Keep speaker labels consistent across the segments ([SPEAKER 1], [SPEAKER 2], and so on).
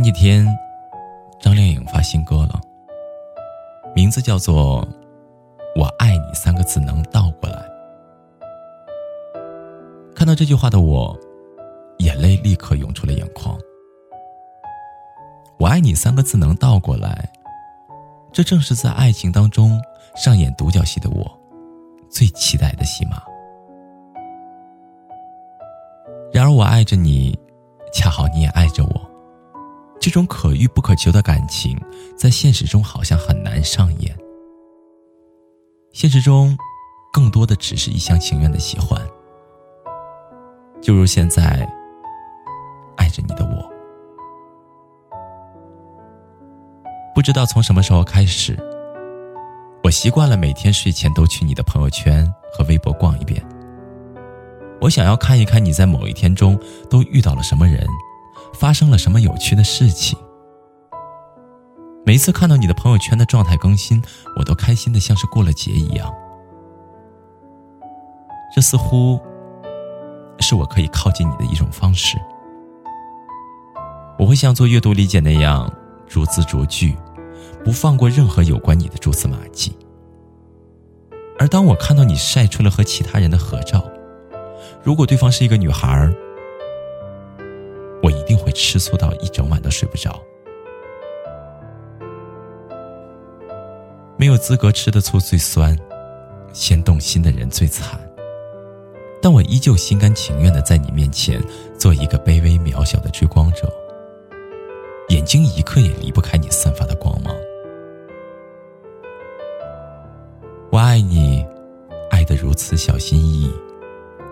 [SPEAKER 1] 前几天，张靓颖发新歌了，名字叫做《我爱你》三个字能倒过来。看到这句话的我，眼泪立刻涌出了眼眶。我爱你三个字能倒过来，这正是在爱情当中上演独角戏的我最期待的戏码。然而，我爱着你，恰好你也爱着我。这种可遇不可求的感情，在现实中好像很难上演。现实中，更多的只是一厢情愿的喜欢。就如现在，爱着你的我，不知道从什么时候开始，我习惯了每天睡前都去你的朋友圈和微博逛一遍。我想要看一看你在某一天中都遇到了什么人。发生了什么有趣的事情？每一次看到你的朋友圈的状态更新，我都开心的像是过了节一样。这似乎是我可以靠近你的一种方式。我会像做阅读理解那样，逐字逐句，不放过任何有关你的蛛丝马迹。而当我看到你晒出了和其他人的合照，如果对方是一个女孩儿。吃醋到一整晚都睡不着。没有资格吃的醋最酸，先动心的人最惨。但我依旧心甘情愿的在你面前做一个卑微渺小的追光者，眼睛一刻也离不开你散发的光芒。我爱你，爱得如此小心翼翼，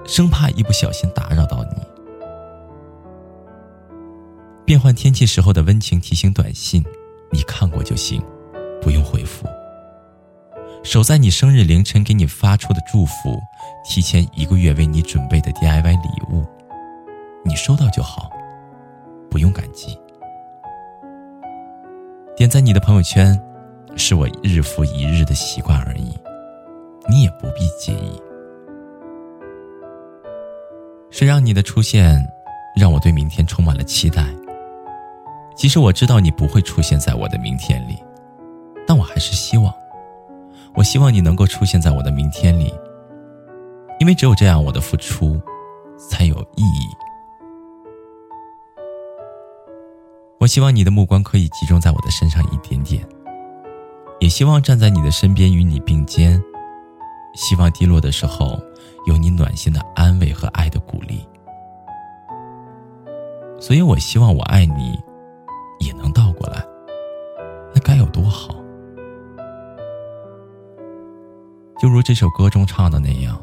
[SPEAKER 1] 生怕一不小心打扰到你。变换天气时候的温情提醒短信，你看过就行，不用回复。守在你生日凌晨给你发出的祝福，提前一个月为你准备的 DIY 礼物，你收到就好，不用感激。点赞你的朋友圈，是我日复一日的习惯而已，你也不必介意。谁让你的出现，让我对明天充满了期待。其实我知道你不会出现在我的明天里，但我还是希望，我希望你能够出现在我的明天里，因为只有这样，我的付出才有意义。我希望你的目光可以集中在我的身上一点点，也希望站在你的身边与你并肩，希望低落的时候有你暖心的安慰和爱的鼓励。所以我希望我爱你。这首歌中唱的那样，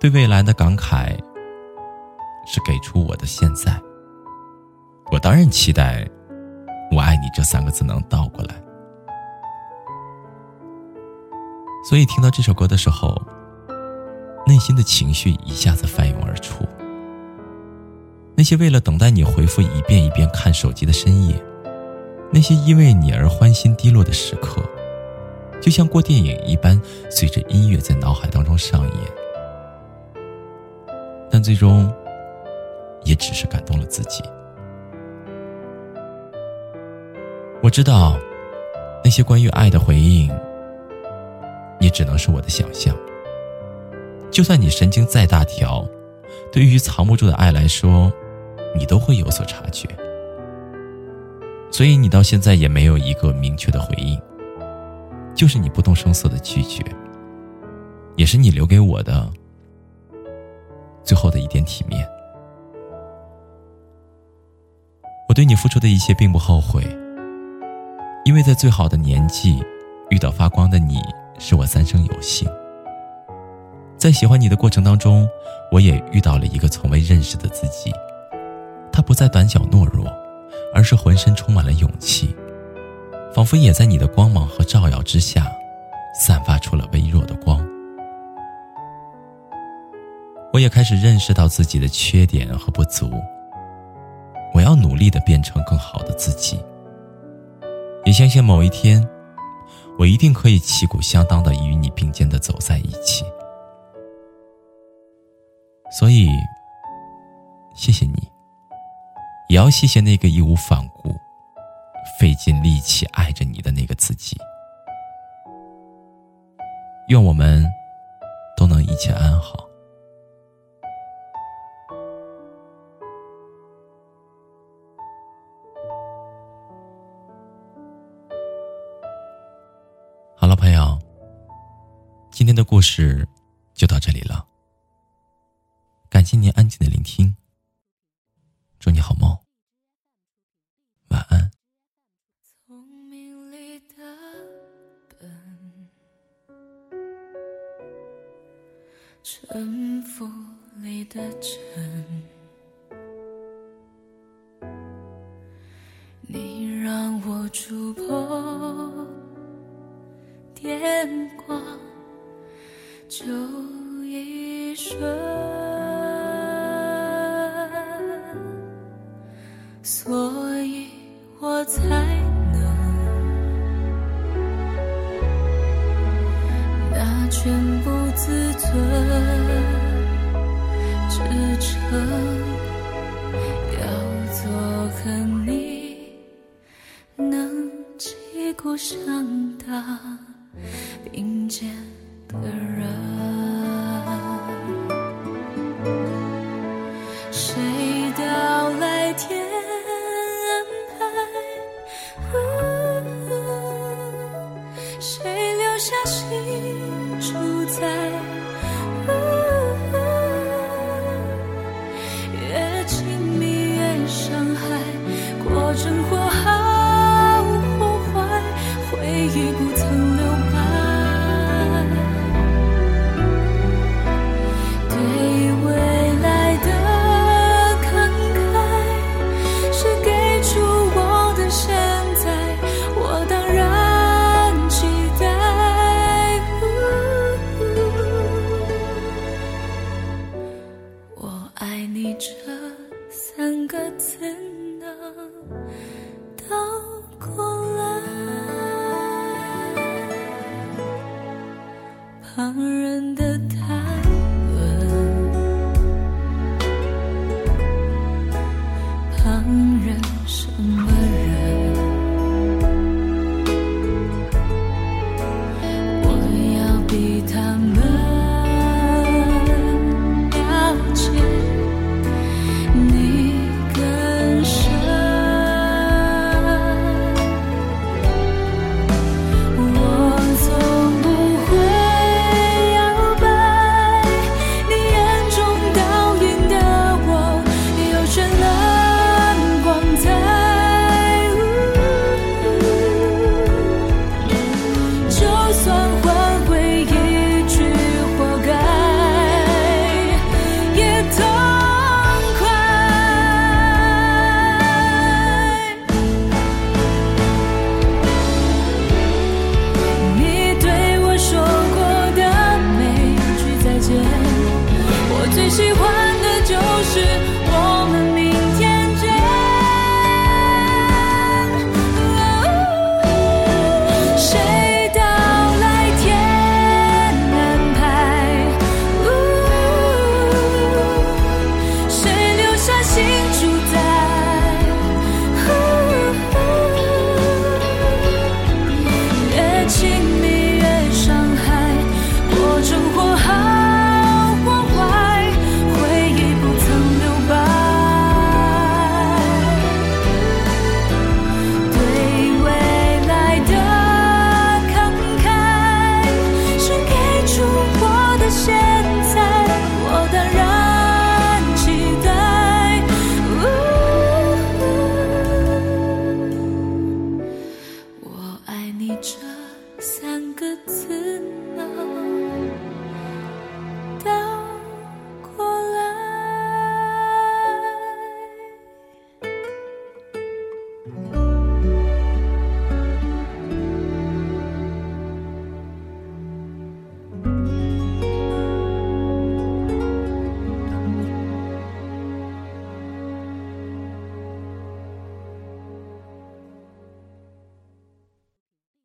[SPEAKER 1] 对未来的感慨是给出我的现在。我当然期待“我爱你”这三个字能倒过来。所以听到这首歌的时候，内心的情绪一下子翻涌而出。那些为了等待你回复一遍一遍看手机的深夜，那些因为你而欢欣低落的时刻，就像过电影一般，随着音乐在脑海当中上演。但最终，也只是感动了自己。我知道，那些关于爱的回应，也只能是我的想象。就算你神经再大条，对于藏不住的爱来说。你都会有所察觉，所以你到现在也没有一个明确的回应，就是你不动声色的拒绝，也是你留给我的最后的一点体面。我对你付出的一切并不后悔，因为在最好的年纪遇到发光的你，是我三生有幸。
[SPEAKER 2] 在喜欢你的过程当中，我也遇到了一个从未认识的自己。他不再胆小懦弱，而是浑身充满了勇气，仿佛也在你的光芒和照耀之下，散发出了微弱的光。我也开始认识到自己的缺点和不足，我要努力的变成更好的自己。也相信某一天，我一定可以旗鼓相当的与你并肩的走在一起。所以，谢谢你，也要谢谢那个义无反顾、费尽力气爱着你的那个自己。愿我们都能一切安好。好了，朋友，今天的故事就到这里了。感谢您安静的聆听，祝你好梦，沉浮里的真，你让我触碰。电光就一瞬，所要做和你能旗鼓相当。并肩的人，谁到来天安排？谁留下这三个字呢，都过来。旁人的。
[SPEAKER 3] Mm-hmm.